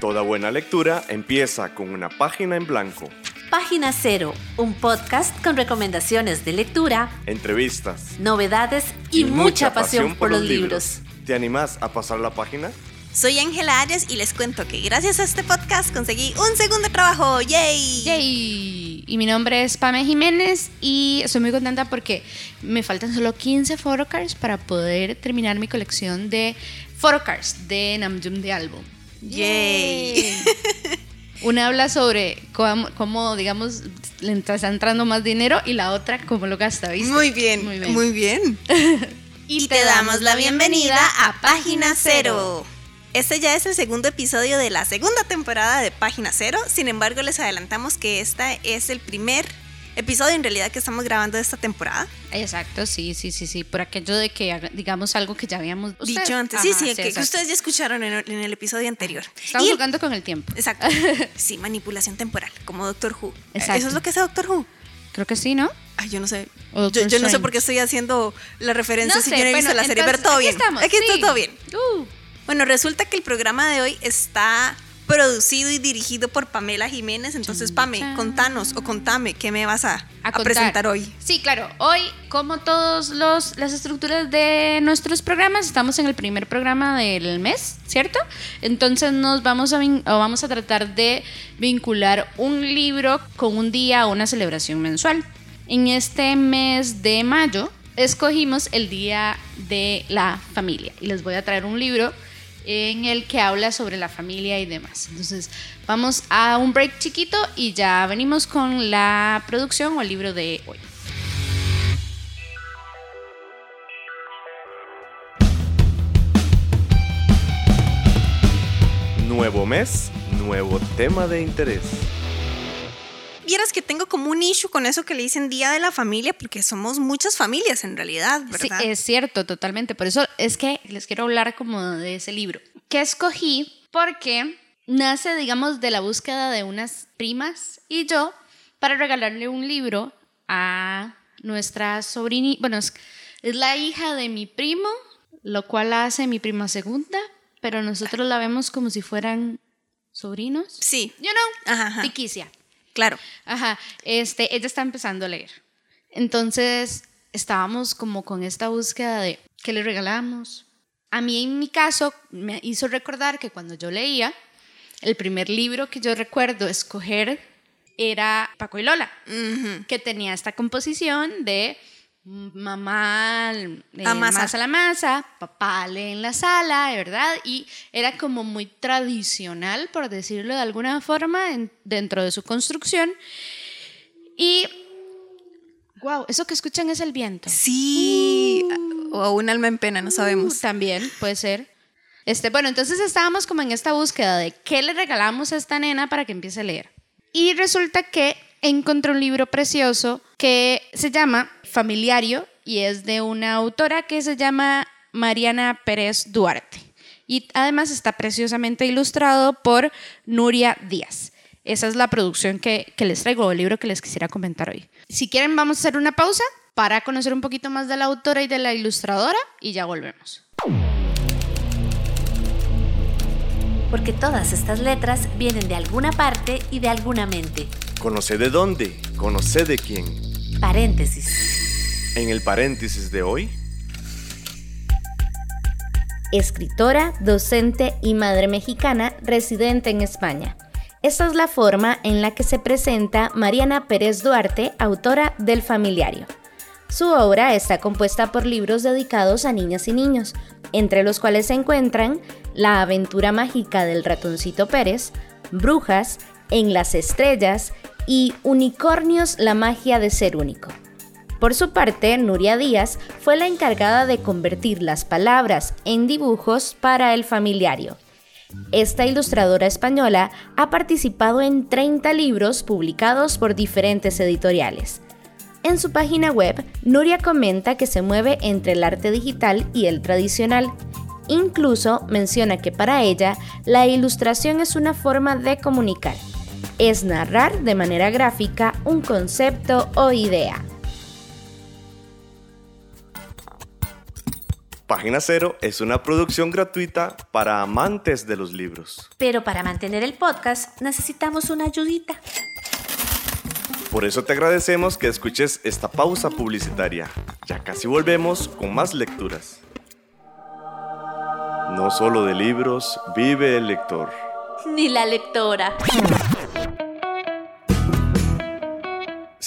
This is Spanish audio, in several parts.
Toda buena lectura empieza con una página en blanco. Página Cero, un podcast con recomendaciones de lectura, entrevistas, novedades y, mucha, pasión, por los libros. ¿Te animás a pasar la página? Soy Ángela Arias y les cuento que gracias a este podcast conseguí un segundo trabajo. ¡Yay! ¡Yay! Y mi nombre es Pame Jiménez y estoy muy contenta porque me faltan solo 15 photocards para poder terminar mi colección de photocards de Namjoon de álbum. ¡Yay! Una habla sobre cómo, digamos, le está entrando más dinero y la otra cómo lo gasta, ¿viste? Muy bien, muy bien. y, te, damos la bienvenida a Página Cero. Este ya es el segundo episodio de la segunda temporada de Página Cero, sin embargo les adelantamos que este es el primer episodio en realidad que estamos grabando de esta temporada. Exacto, sí, sí, sí, sí, por aquello de que digamos algo que ya habíamos dicho antes. sí, sí, que, ustedes ya escucharon en, el episodio anterior. Estamos jugando con el tiempo. Exacto. sí, manipulación temporal, como Doctor Who. Exacto. ¿Eso es lo que hace Doctor Who? Creo que sí, ¿no? Ay, yo no sé. Yo, no sé por qué estoy haciendo la referencia si yo no he visto la serie, pero todo bien. Estamos, aquí está todo bien. Uh. Bueno, resulta que el programa de hoy está producido y dirigido por Pamela Jiménez. Entonces, Pame, contanos o contame qué me vas a, presentar hoy. Sí, claro. Hoy, como todas las estructuras de nuestros programas, estamos en el primer programa del mes, ¿cierto? Entonces nos vamos a, vamos a tratar de vincular un libro con un día o una celebración mensual. En este mes de mayo escogimos el Día de la Familia y les voy a traer un libro en el que habla sobre la familia y demás. Entonces, vamos a un break chiquito y ya venimos con la producción o el libro de hoy. Nuevo mes, nuevo tema de interés. Vieras que tengo como un issue con eso que le dicen Día de la Familia, porque somos muchas familias en realidad, ¿verdad? Sí, es cierto, totalmente. Por eso es que les quiero hablar como de ese libro. Que escogí porque nace, digamos, de la búsqueda de unas primas y yo para regalarle un libro a nuestra sobrinita. Bueno, es, la hija de mi primo, lo cual hace mi prima segunda, pero nosotros la vemos como si fueran sobrinos. Sí. You know, ajá, Tiquicia. Claro. Ajá, este, ella está empezando a leer. Entonces, estábamos como con esta búsqueda de qué le regalamos. A mí, en mi caso, me hizo recordar que cuando yo leía, el primer libro que yo recuerdo escoger era Paco y Lola, que tenía esta composición de mamá masa a la masa, papá lee en la sala, ¿verdad? Y era como muy tradicional, por decirlo de alguna forma, dentro de su construcción. Y, wow, eso que escuchan es el viento. Sí, uh. o un alma en pena, no sabemos. Uh, también puede ser. Este, bueno, entonces estábamos como en esta búsqueda de qué le regalamos a esta nena para que empiece a leer. Y resulta que encontré un libro precioso que se llama Familiario y es de una autora que se llama Mariana Pérez Duarte. Y además está preciosamente ilustrado por Nuria Díaz. Esa es la producción que, que les traigo, el libro que les quisiera comentar hoy. Si quieren, vamos a hacer una pausa para conocer un poquito más de la autora y de la ilustradora y ya volvemos. Porque todas estas letras vienen de alguna parte y de alguna mente. Conoce de dónde, conoce de quién. Paréntesis. En el paréntesis de hoy. Escritora, docente y madre mexicana residente en España. Esta es la forma en la que se presenta Mariana Pérez Duarte, autora del Familiario. Su obra está compuesta por libros dedicados a niñas y niños, entre los cuales se encuentran La aventura mágica del ratoncito Pérez, Brujas, En las estrellas y Unicornios, la magia de ser único. Por su parte, Nuria Díaz fue la encargada de convertir las palabras en dibujos para el familiario. Esta ilustradora española ha participado en 30 libros publicados por diferentes editoriales. En su página web, Nuria comenta que se mueve entre el arte digital y el tradicional. Incluso menciona que para ella la ilustración es una forma de comunicar es narrar de manera gráfica un concepto o idea. Página Cero es una producción gratuita para amantes de los libros. Pero para mantener el podcast necesitamos una ayudita. Por eso te agradecemos que escuches esta pausa publicitaria. Ya casi volvemos con más lecturas. No solo de libros vive el lector. Ni la lectora.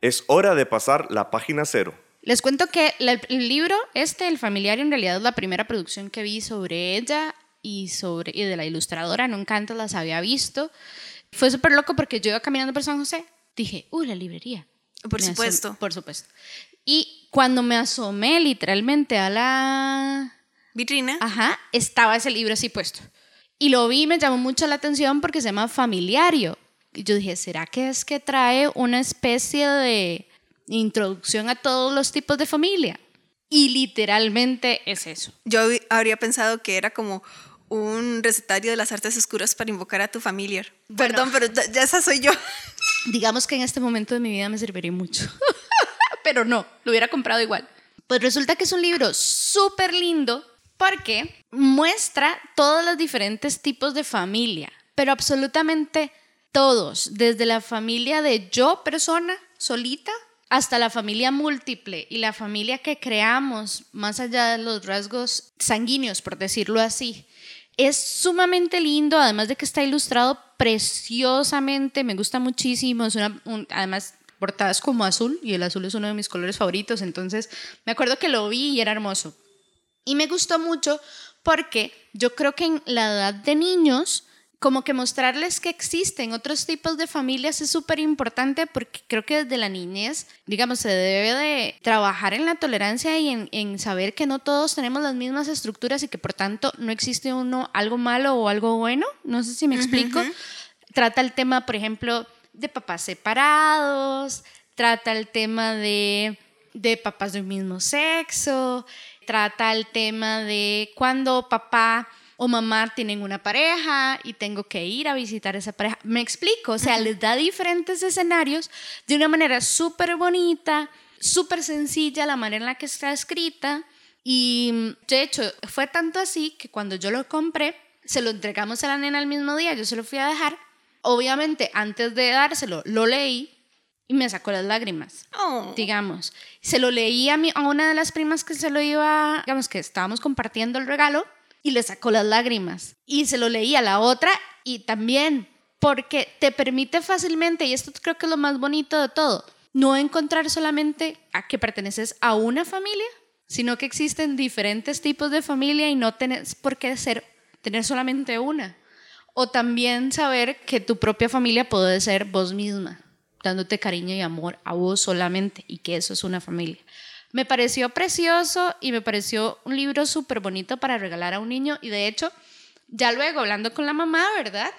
Es hora de pasar la página cero. Les cuento que el libro, este, El familiar, en realidad es la primera producción que vi sobre ella y, sobre, y de la ilustradora, nunca antes las había visto. Fue súper loco porque yo iba caminando por San José, dije, uy, la librería. Por supuesto. Por supuesto. Y cuando me asomé literalmente a la vitrina, ajá, estaba ese libro así puesto. Y lo vi y me llamó mucho la atención porque se llama Familiario. Yo dije, ¿será que es que trae una especie de introducción a todos los tipos de familia. Y literalmente es eso. Yo habría pensado que era como un recetario de las artes oscuras para invocar a tu familia. Perdón, pero ya esa soy yo. Digamos que en este momento de mi vida me serviría mucho. pero no, lo hubiera comprado igual. Pues resulta que es un libro súper lindo porque muestra todos los diferentes tipos de familia, pero absolutamente todos, desde la familia de yo persona solita hasta la familia múltiple y la familia que creamos, más allá de los rasgos sanguíneos, por decirlo así, es sumamente lindo, además de que está ilustrado preciosamente, me gusta muchísimo, es una, además portadas como azul y el azul es uno de mis colores favoritos, entonces me acuerdo que lo vi y era hermoso. Y me gustó mucho porque yo creo que en la edad de niños como que mostrarles que existen otros tipos de familias es súper importante porque creo que desde la niñez, digamos, se debe de trabajar en la tolerancia y en, saber que no todos tenemos las mismas estructuras y que por tanto no existe uno algo malo o algo bueno. No sé si me explico. Trata el tema, por ejemplo, de papás separados, trata el tema de, de papás del mismo sexo, trata el tema de cuando papá o mamá tienen una pareja y tengo que ir a visitar a esa pareja. Me explico, o sea, les da diferentes escenarios de una manera súper bonita, súper sencilla la manera en la que está escrita. Y de hecho, fue tanto así que cuando yo lo compré, se lo entregamos a la nena el mismo día, yo se lo fui a dejar. Obviamente, antes de dárselo, lo leí y me sacó las lágrimas, oh. digamos. Se lo leí a, mi, a una de las primas que se lo iba, digamos que estábamos compartiendo el regalo y le sacó las lágrimas. Y se lo leí a la otra y también, porque te permite fácilmente, y esto creo que es lo más bonito de todo, no encontrar solamente a que perteneces a una familia, sino que existen diferentes tipos de familia y no tenés por qué ser, tener solamente una. O también saber que tu propia familia puede ser vos misma, dándote cariño y amor a vos solamente y que eso es una familia. Me pareció precioso y me pareció un libro súper bonito para regalar a un niño y de hecho, ya luego hablando con la mamá, ¿verdad?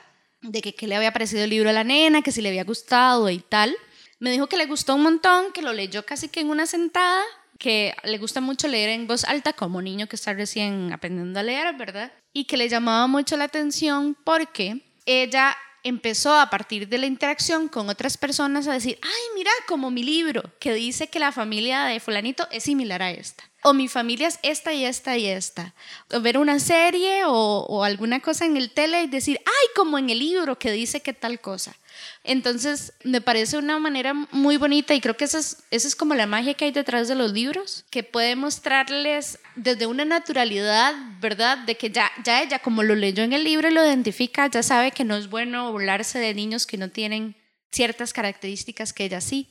De que qué le había parecido el libro a la nena, que si le había gustado y tal. Me dijo que le gustó un montón, que lo leyó casi que en una sentada, que le gusta mucho leer en voz alta como niño que está recién aprendiendo a leer, ¿verdad? Y que le llamaba mucho la atención porque ella empezó a partir de la interacción con otras personas a decir, ay, mira, como mi libro, que dice que la familia de fulanito es similar a esta. O mi familia es esta y esta y esta. O ver una serie o, o alguna cosa en el tele y decir, ay, como en el libro que dice que tal cosa. Entonces, me parece una manera muy bonita y creo que esa es, esa es como la magia que hay detrás de los libros, que puede mostrarles desde una naturalidad, ¿verdad? De que ya, ya ella, como lo leyó en el libro y lo identifica, ya sabe que no es bueno burlarse de niños que no tienen ciertas características que ella sí,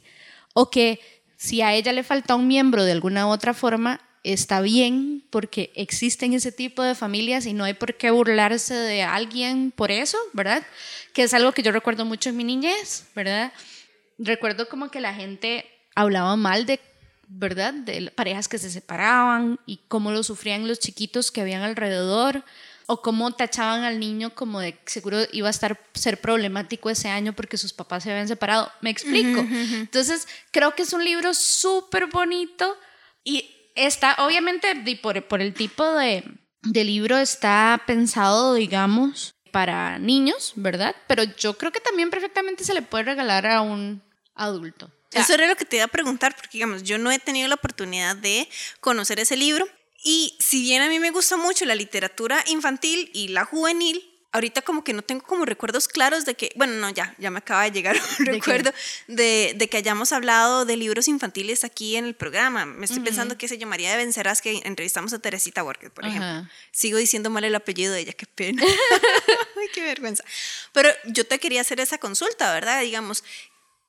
o que si a ella le falta un miembro de alguna otra forma, está bien porque existen ese tipo de familias y no hay por qué burlarse de alguien por eso, ¿verdad? Que es algo que yo recuerdo mucho en mi niñez, ¿verdad? Recuerdo como que la gente hablaba mal de ¿verdad? De parejas que se separaban y cómo lo sufrían los chiquitos que habían alrededor o cómo tachaban al niño como de seguro iba a estar ser problemático ese año porque sus papás se habían separado. Me explico. Entonces, creo que es un libro súper bonito y está, obviamente, por, el tipo de, de libro está pensado, digamos, para niños, ¿verdad? Pero yo creo que también perfectamente se le puede regalar a un adulto. Eso era lo que te iba a preguntar, porque digamos, yo no he tenido la oportunidad de conocer ese libro. Y si bien a mí me gusta mucho la literatura infantil y la juvenil, ahorita como que no tengo como recuerdos claros de que, bueno, no, ya, ya me acaba de llegar un recuerdo de, de, que hayamos hablado de libros infantiles aquí en el programa. Me estoy pensando que se llamaría de Vencerás que entrevistamos a Teresita Borges, por ejemplo. Sigo diciendo mal el apellido de ella, qué pena. Ay, qué vergüenza. Pero yo te quería hacer esa consulta, ¿verdad? Digamos,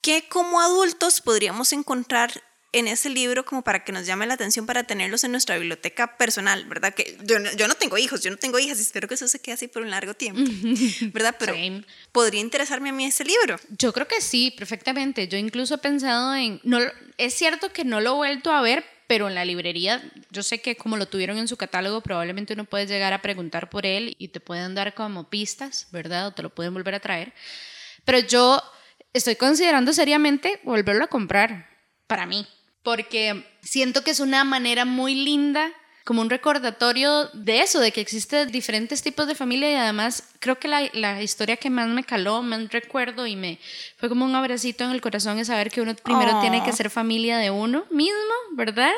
¿qué como adultos podríamos encontrar en ese libro como para que nos llame la atención para tenerlos en nuestra biblioteca personal, ¿verdad? Que yo, yo no tengo hijos, yo no tengo hijas, y espero que eso se quede así por un largo tiempo, ¿verdad? Pero podría interesarme a mí ese libro. Yo creo que sí, perfectamente. Yo incluso he pensado en, no, es cierto que no lo he vuelto a ver, pero en la librería, yo sé que como lo tuvieron en su catálogo, probablemente uno puede llegar a preguntar por él y te pueden dar como pistas, ¿verdad? O te lo pueden volver a traer. Pero yo estoy considerando seriamente volverlo a comprar para mí, porque siento que es una manera muy linda como un recordatorio de eso, de que existen diferentes tipos de familia y además creo que la, la, historia que más me caló, más recuerdo y me fue como un abracito en el corazón es saber que uno primero tiene que ser familia de uno mismo, ¿verdad?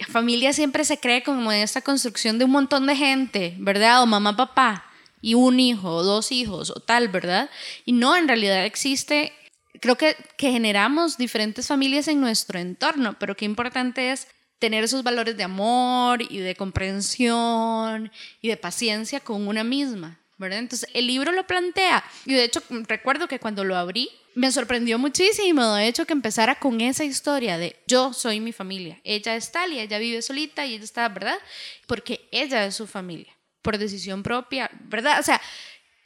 La familia siempre se cree como en esta construcción de un montón de gente, ¿verdad? O mamá, papá y un hijo, o dos hijos, o tal, ¿verdad? Y no, en realidad existe creo que, que generamos diferentes familias en nuestro entorno, pero qué importante es tener esos valores de amor y de comprensión y de paciencia con una misma, ¿verdad? Entonces, el libro lo plantea. Y de hecho, recuerdo que cuando lo abrí, me sorprendió muchísimo, de hecho, que empezara con esa historia de yo soy mi familia. Ella es tal y ella vive solita y ella está, ¿verdad? Porque ella es su familia, por decisión propia, ¿verdad? O sea,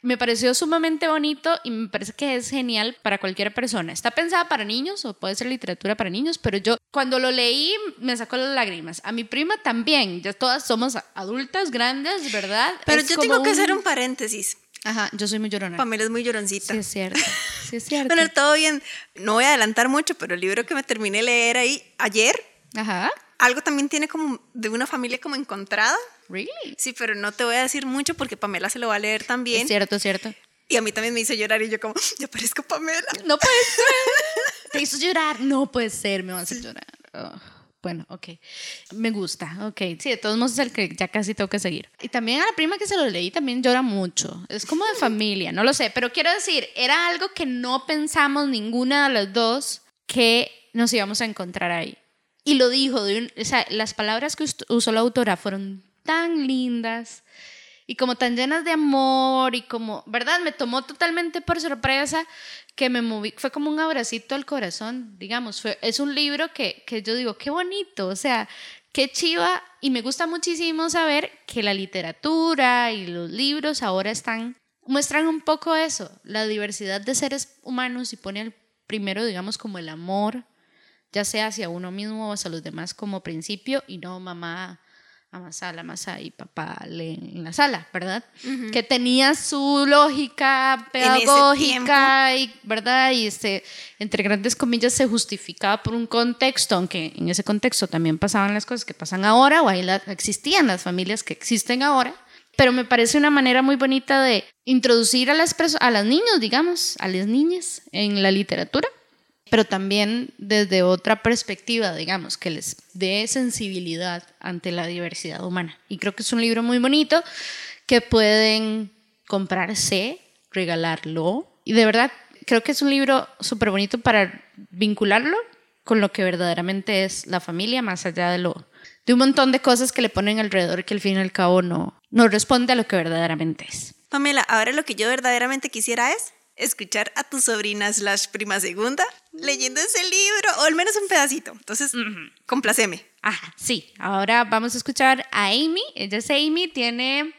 me pareció sumamente bonito y me parece que es genial para cualquier persona. Está pensada para niños o puede ser literatura para niños, pero yo cuando lo leí me sacó las lágrimas. A mi prima también, ya todas somos adultas, grandes, ¿verdad? Pero yo tengo que hacer un paréntesis. Ajá, yo soy muy llorona. Pamela es muy lloroncita. Sí, es cierto. Sí, es cierto. bueno, todo bien. No voy a adelantar mucho, pero el libro que me terminé de leer ahí ayer. Ajá. Algo también tiene como de una familia como encontrada. Really? Sí, pero no te voy a decir mucho porque Pamela se lo va a leer también. Es cierto, es cierto. Y a mí también me hizo llorar y yo como, ya parezco Pamela. No puede ser. ¿Te hizo llorar? No puede ser, me vas a llorar. Oh, bueno, ok. Me gusta, ok. Sí, de todos modos es el que ya casi tengo que seguir. Y también a la prima que se lo leí también llora mucho. Es como de familia, no lo sé. Pero quiero decir, era algo que no pensamos ninguna de las dos que nos íbamos a encontrar ahí. Y lo dijo, de o sea, las palabras que usó la autora fueron tan lindas y como tan llenas de amor y como, ¿verdad? Me tomó totalmente por sorpresa que me moví, fue como un abracito al corazón, digamos, fue, es un libro que, que yo digo, qué bonito, o sea, qué chiva y me gusta muchísimo saber que la literatura y los libros ahora están, muestran un poco eso, la diversidad de seres humanos y pone al primero, digamos, como el amor, ya sea hacia uno mismo o hacia los demás como principio y no mamá amasar la masa y papá en la sala, ¿verdad? Que tenía su lógica pedagógica y, ¿verdad? Y este, entre grandes comillas se justificaba por un contexto, aunque en ese contexto también pasaban las cosas que pasan ahora o ahí existían las familias que existen ahora. Pero me parece una manera muy bonita de introducir a las, a las niños, digamos, a las niñas en la literatura pero también desde otra perspectiva, digamos, que les dé sensibilidad ante la diversidad humana. Y creo que es un libro muy bonito que pueden comprarse, regalarlo. Y de verdad, creo que es un libro súper bonito para vincularlo con lo que verdaderamente es la familia, más allá de lo de un montón de cosas que le ponen alrededor que al fin y al cabo no, no responde a lo que verdaderamente es. Pamela, ahora lo que yo verdaderamente quisiera es escuchar a tu sobrina slash prima segunda leyendo ese libro, o al menos un pedacito. Entonces, complaceme. Ajá, sí. Ahora vamos a escuchar a Amy. Ella es Amy, tiene...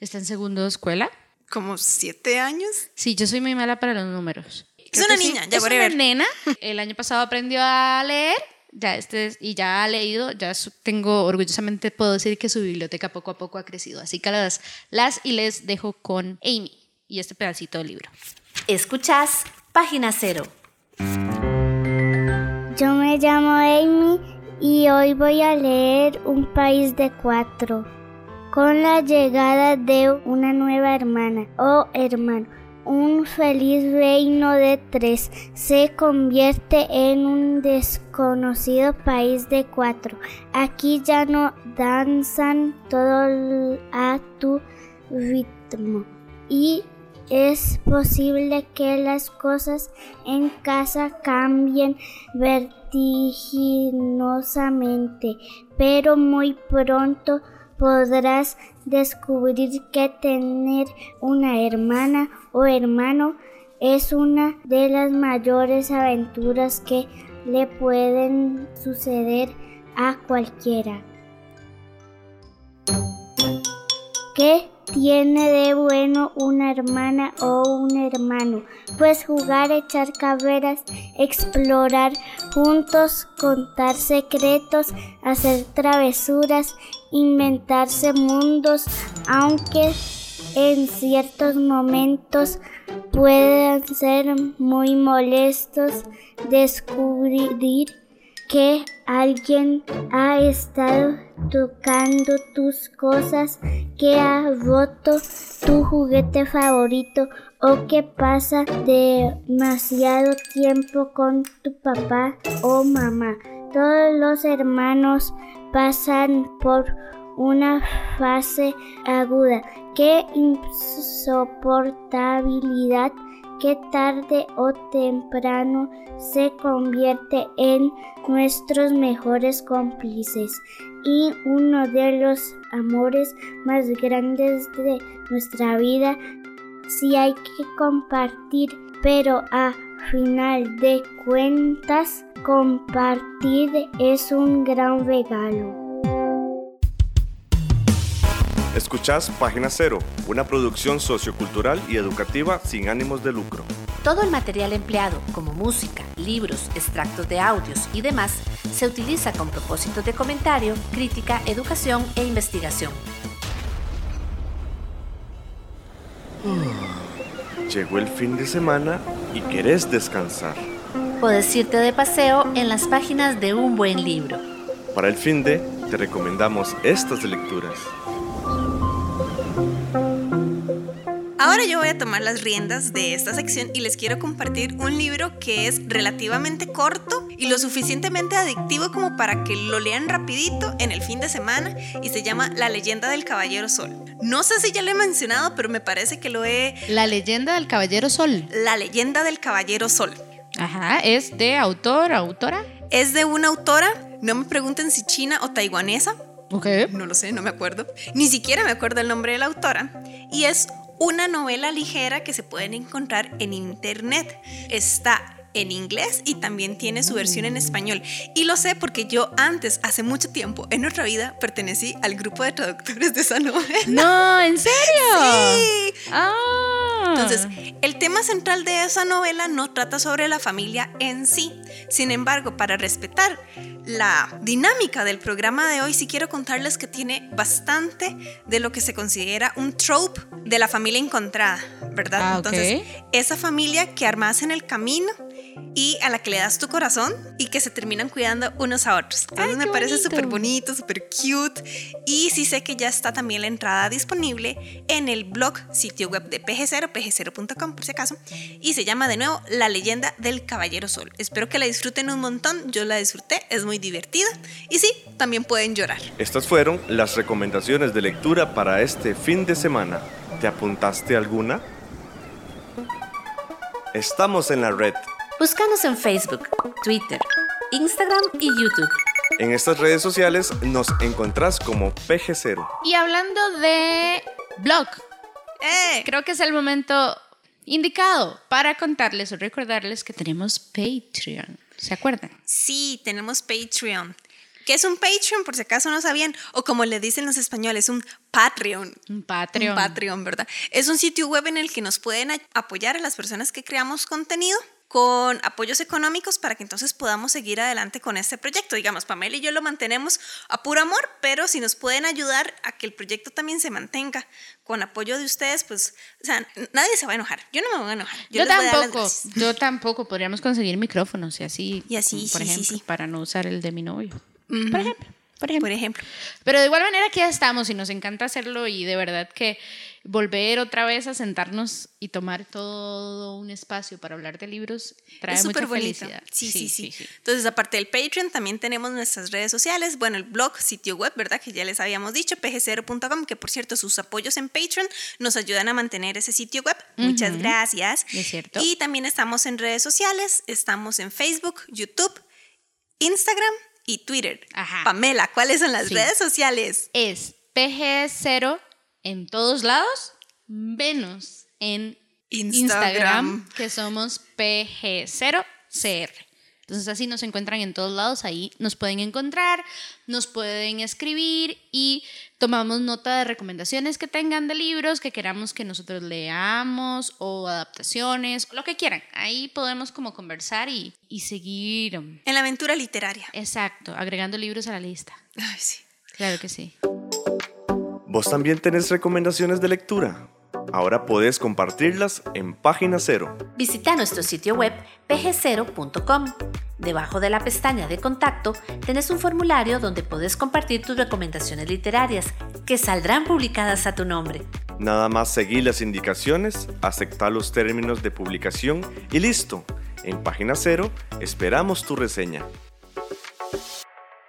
Está en segundo de escuela. ¿Como siete años? Sí, yo soy muy mala para los números. es una niña, ya Es una nena. El año pasado aprendió a leer ya este y ya ha leído, ya tengo orgullosamente puedo decir que su biblioteca poco a poco ha crecido. Así que las, las y les dejo con Amy y este pedacito del libro. Escuchas Página Cero. Yo me llamo Amy y hoy voy a leer Un país de cuatro. Con la llegada de una nueva hermana o oh, hermano, un feliz reino de tres se convierte en un desconocido país de cuatro. Aquí ya no danzan todo a tu ritmo y es posible que las cosas en casa cambien vertiginosamente, pero muy pronto podrás descubrir que tener una hermana o hermano es una de las mayores aventuras que le pueden suceder a cualquiera. ¿Qué tiene de bueno una hermana o un hermano? Pues jugar, echar carreras, explorar juntos, contar secretos, hacer travesuras, inventarse mundos, aunque en ciertos momentos puedan ser muy molestos descubrir que alguien ha estado tocando tus cosas, que ha roto tu juguete favorito o que pasa demasiado tiempo con tu papá o mamá. Todos los hermanos pasan por una fase aguda. Qué insoportabilidad que tarde o temprano se convierte en nuestros mejores cómplices y uno de los amores más grandes de nuestra vida si hay que compartir, pero a final de cuentas compartir es un gran regalo. Escuchás Página Cero, una producción sociocultural y educativa sin ánimos de lucro. Todo el material empleado, como música, libros, extractos de audios y demás, se utiliza con propósitos de comentario, crítica, educación e investigación. Llegó el fin de semana y querés descansar. Puedes irte de paseo en las páginas de un buen libro. Para el fin de, te recomendamos estas lecturas. Ahora yo voy a tomar las riendas de esta sección y les quiero compartir un libro que es relativamente corto y lo suficientemente adictivo como para que lo lean rapidito en el fin de semana y se llama La leyenda del Caballero Sol. No sé si ya lo he mencionado, pero me parece que lo he... La leyenda del Caballero Sol. La leyenda del Caballero Sol. Ajá, ¿es de autor, autora? Es de una autora, no me pregunten si china o taiwanesa, Ok. No lo sé, no me acuerdo. Ni siquiera me acuerdo el nombre de la autora. Y es una novela ligera que se pueden encontrar en internet. Está en inglés y también tiene su versión en español. Y lo sé porque yo antes, hace mucho tiempo, en otra vida, pertenecí al grupo de traductores de esa novela. No, ¿en serio? Sí. Ah. Entonces, el tema central de esa novela no trata sobre la familia en sí. Sin embargo, para respetar la dinámica del programa de hoy, sí quiero contarles que tiene bastante de lo que se considera un trope de la familia encontrada, ¿verdad? Ah, Entonces, esa familia que armas en el camino y a la que le das tu corazón y que se terminan cuidando unos a otros. Entonces me parece súper bonito, súper cute y sí sé que ya está también la entrada disponible en el blog sitio web de PG0, pg0.com por si acaso, y se llama de nuevo La leyenda del Caballero Sol. Espero que la disfruten un montón, yo la disfruté, es muy divertida y sí, también pueden llorar. Estas fueron las recomendaciones de lectura para este fin de semana. ¿Te apuntaste alguna? Estamos en la red Búscanos en Facebook, Twitter, Instagram y YouTube. En estas redes sociales nos encontrás como PG0. Y hablando de blog, ¡Eh! creo que es el momento indicado para contarles o recordarles que tenemos Patreon. ¿Se acuerdan? Sí, tenemos Patreon. ¿Qué es un Patreon? Por si acaso no sabían. O como le dicen los españoles, un Patreon. Un Patreon. Un Patreon, ¿verdad? Es un sitio web en el que nos pueden apoyar a las personas que creamos contenido con apoyos económicos para que entonces podamos seguir adelante con este proyecto. Digamos, Pamela y yo lo mantenemos a puro amor, pero si nos pueden ayudar a que el proyecto también se mantenga con apoyo de ustedes, pues, o sea, nadie se va a enojar. Yo no me voy a enojar. Yo, tampoco, yo tampoco. Podríamos conseguir micrófonos y así, y así por ejemplo, para no usar el de mi novio. Por ejemplo. Por ejemplo. Pero de igual manera aquí ya estamos y nos encanta hacerlo y de verdad que volver otra vez a sentarnos y tomar todo un espacio para hablar de libros trae mucha felicidad. Sí sí, sí Entonces, aparte del Patreon, también tenemos nuestras redes sociales, bueno, el blog, sitio web, ¿verdad? Que ya les habíamos dicho, pg0.com, que por cierto, sus apoyos en Patreon nos ayudan a mantener ese sitio web. Muchas gracias. Es cierto. Y también estamos en redes sociales, estamos en Facebook, YouTube, Instagram y Twitter. Ajá. Pamela, ¿cuáles son las redes sociales? Es PG0 en todos lados, menos en Instagram, que somos PG0CR. Entonces así nos encuentran en todos lados, ahí nos pueden encontrar, nos pueden escribir y tomamos nota de recomendaciones que tengan de libros que queramos que nosotros leamos o adaptaciones, lo que quieran. Ahí podemos como conversar y, y seguir. En la aventura literaria. Exacto, agregando libros a la lista. Ay, sí. Claro que sí. ¿Vos también tenés recomendaciones de lectura? Ahora puedes compartirlas en Página Cero. Visita nuestro sitio web pg0.com. Debajo de la pestaña de contacto tenés un formulario donde puedes compartir tus recomendaciones literarias que saldrán publicadas a tu nombre. Nada más seguir las indicaciones, aceptar los términos de publicación y listo. En Página Cero esperamos tu reseña.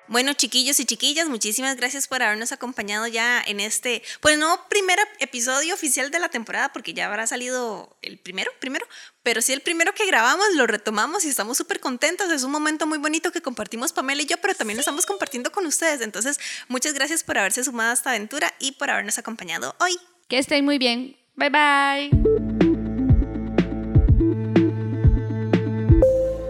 Bueno, chiquillos y chiquillas, muchísimas gracias por habernos acompañado ya en este, pues no primer episodio oficial de la temporada, porque ya habrá salido el primero, primero, pero sí el primero que grabamos, lo retomamos y estamos súper contentos. Es un momento muy bonito que compartimos Pamela y yo, pero también lo estamos compartiendo con ustedes. Entonces, muchas gracias por haberse sumado a esta aventura y por habernos acompañado hoy. Que estén muy bien. Bye bye.